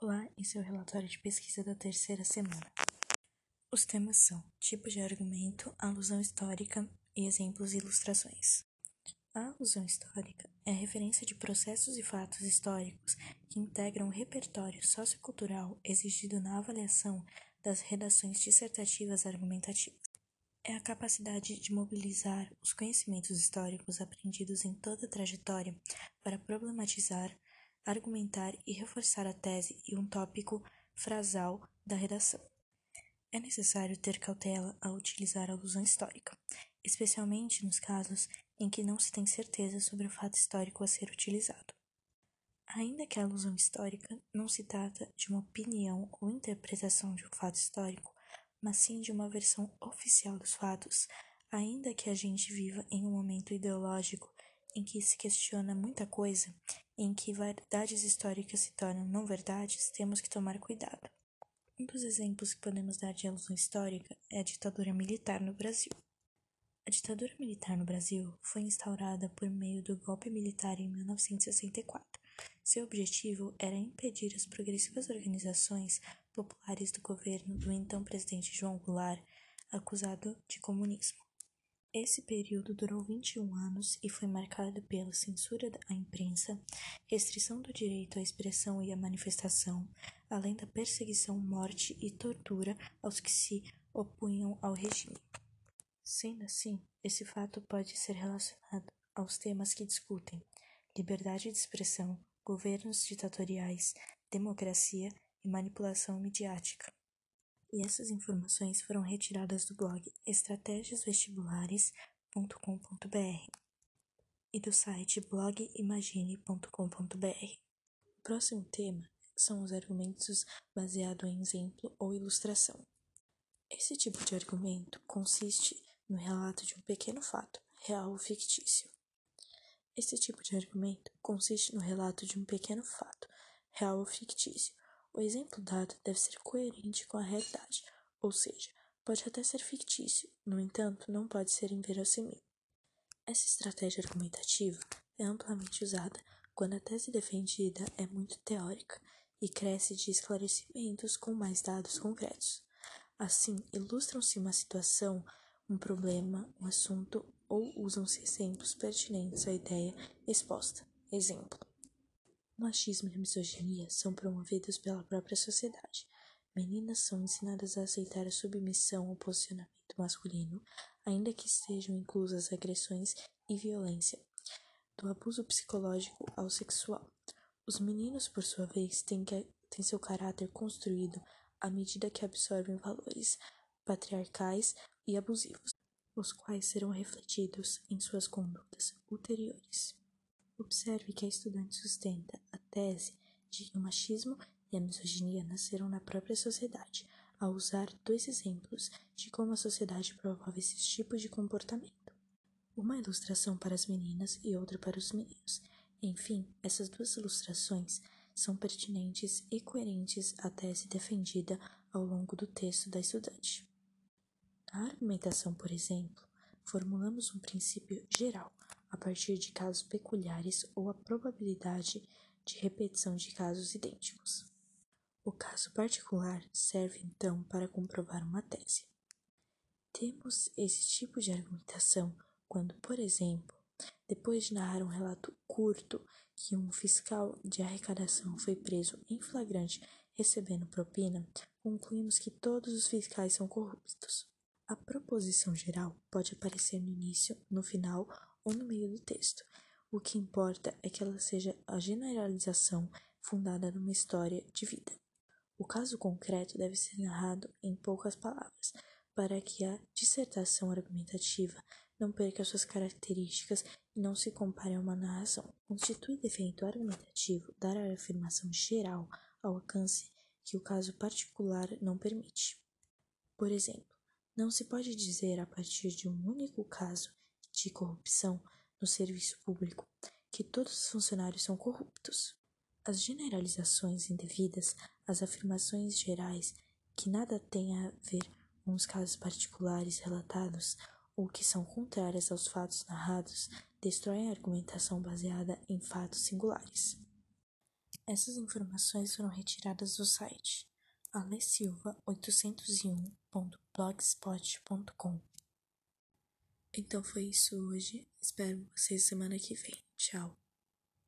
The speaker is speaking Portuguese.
Olá, esse é o relatório de pesquisa da terceira semana. Os temas são tipo de argumento, alusão histórica e exemplos e ilustrações. A alusão histórica é a referência de processos e fatos históricos que integram o repertório sociocultural exigido na avaliação das redações dissertativas argumentativas. É a capacidade de mobilizar os conhecimentos históricos aprendidos em toda a trajetória para problematizar argumentar e reforçar a tese e um tópico frasal da redação. É necessário ter cautela ao utilizar a alusão histórica, especialmente nos casos em que não se tem certeza sobre o fato histórico a ser utilizado. Ainda que a alusão histórica não se trata de uma opinião ou interpretação de um fato histórico, mas sim de uma versão oficial dos fatos, ainda que a gente viva em um momento ideológico em que se questiona muita coisa, em que verdades históricas se tornam não verdades, temos que tomar cuidado. Um dos exemplos que podemos dar de alusão histórica é a ditadura militar no Brasil. A ditadura militar no Brasil foi instaurada por meio do golpe militar em 1964. Seu objetivo era impedir as progressivas organizações populares do governo do então presidente João Goulart, acusado de comunismo. Esse período durou 21 anos e foi marcado pela censura à imprensa, restrição do direito à expressão e à manifestação, além da perseguição, morte e tortura aos que se opunham ao regime. Sendo assim, esse fato pode ser relacionado aos temas que discutem liberdade de expressão, governos ditatoriais, democracia e manipulação midiática. E essas informações foram retiradas do blog estratégiasvestibulares.com.br e do site blogimagine.com.br. O próximo tema são os argumentos baseados em exemplo ou ilustração. Esse tipo de argumento consiste no relato de um pequeno fato, real ou fictício. Esse tipo de argumento consiste no relato de um pequeno fato, real ou fictício, o exemplo dado deve ser coerente com a realidade, ou seja, pode até ser fictício, no entanto, não pode ser inverossímil. Essa estratégia argumentativa é amplamente usada quando a tese defendida é muito teórica e cresce de esclarecimentos com mais dados concretos. Assim, ilustram-se uma situação, um problema, um assunto ou usam-se exemplos pertinentes à ideia exposta. Exemplo: machismo e misoginia são promovidos pela própria sociedade. Meninas são ensinadas a aceitar a submissão ao posicionamento masculino, ainda que estejam inclusas agressões e violência, do abuso psicológico ao sexual. Os meninos, por sua vez, têm, que, têm seu caráter construído à medida que absorvem valores patriarcais e abusivos, os quais serão refletidos em suas condutas ulteriores. Observe que a estudante sustenta a tese de que o machismo e a misoginia nasceram na própria sociedade, ao usar dois exemplos de como a sociedade promove esses tipos de comportamento. Uma ilustração para as meninas e outra para os meninos. Enfim, essas duas ilustrações são pertinentes e coerentes à tese defendida ao longo do texto da estudante. Na argumentação, por exemplo, formulamos um princípio geral a partir de casos peculiares ou a probabilidade de repetição de casos idênticos. O caso particular serve então para comprovar uma tese. Temos esse tipo de argumentação quando, por exemplo, depois de narrar um relato curto que um fiscal de arrecadação foi preso em flagrante recebendo propina, concluímos que todos os fiscais são corruptos. A proposição geral pode aparecer no início, no final ou no meio do texto. O que importa é que ela seja a generalização fundada numa história de vida. O caso concreto deve ser narrado em poucas palavras, para que a dissertação argumentativa não perca suas características e não se compare a uma narração. Constitui defeito argumentativo dar a afirmação geral ao alcance que o caso particular não permite. Por exemplo, não se pode dizer a partir de um único caso de corrupção no serviço público que todos os funcionários são corruptos. As generalizações indevidas, as afirmações gerais que nada têm a ver com os casos particulares relatados ou que são contrárias aos fatos narrados, destroem a argumentação baseada em fatos singulares. Essas informações foram retiradas do site alesilva801.blogspot.com. Então foi isso hoje. Espero vocês semana que vem. Tchau.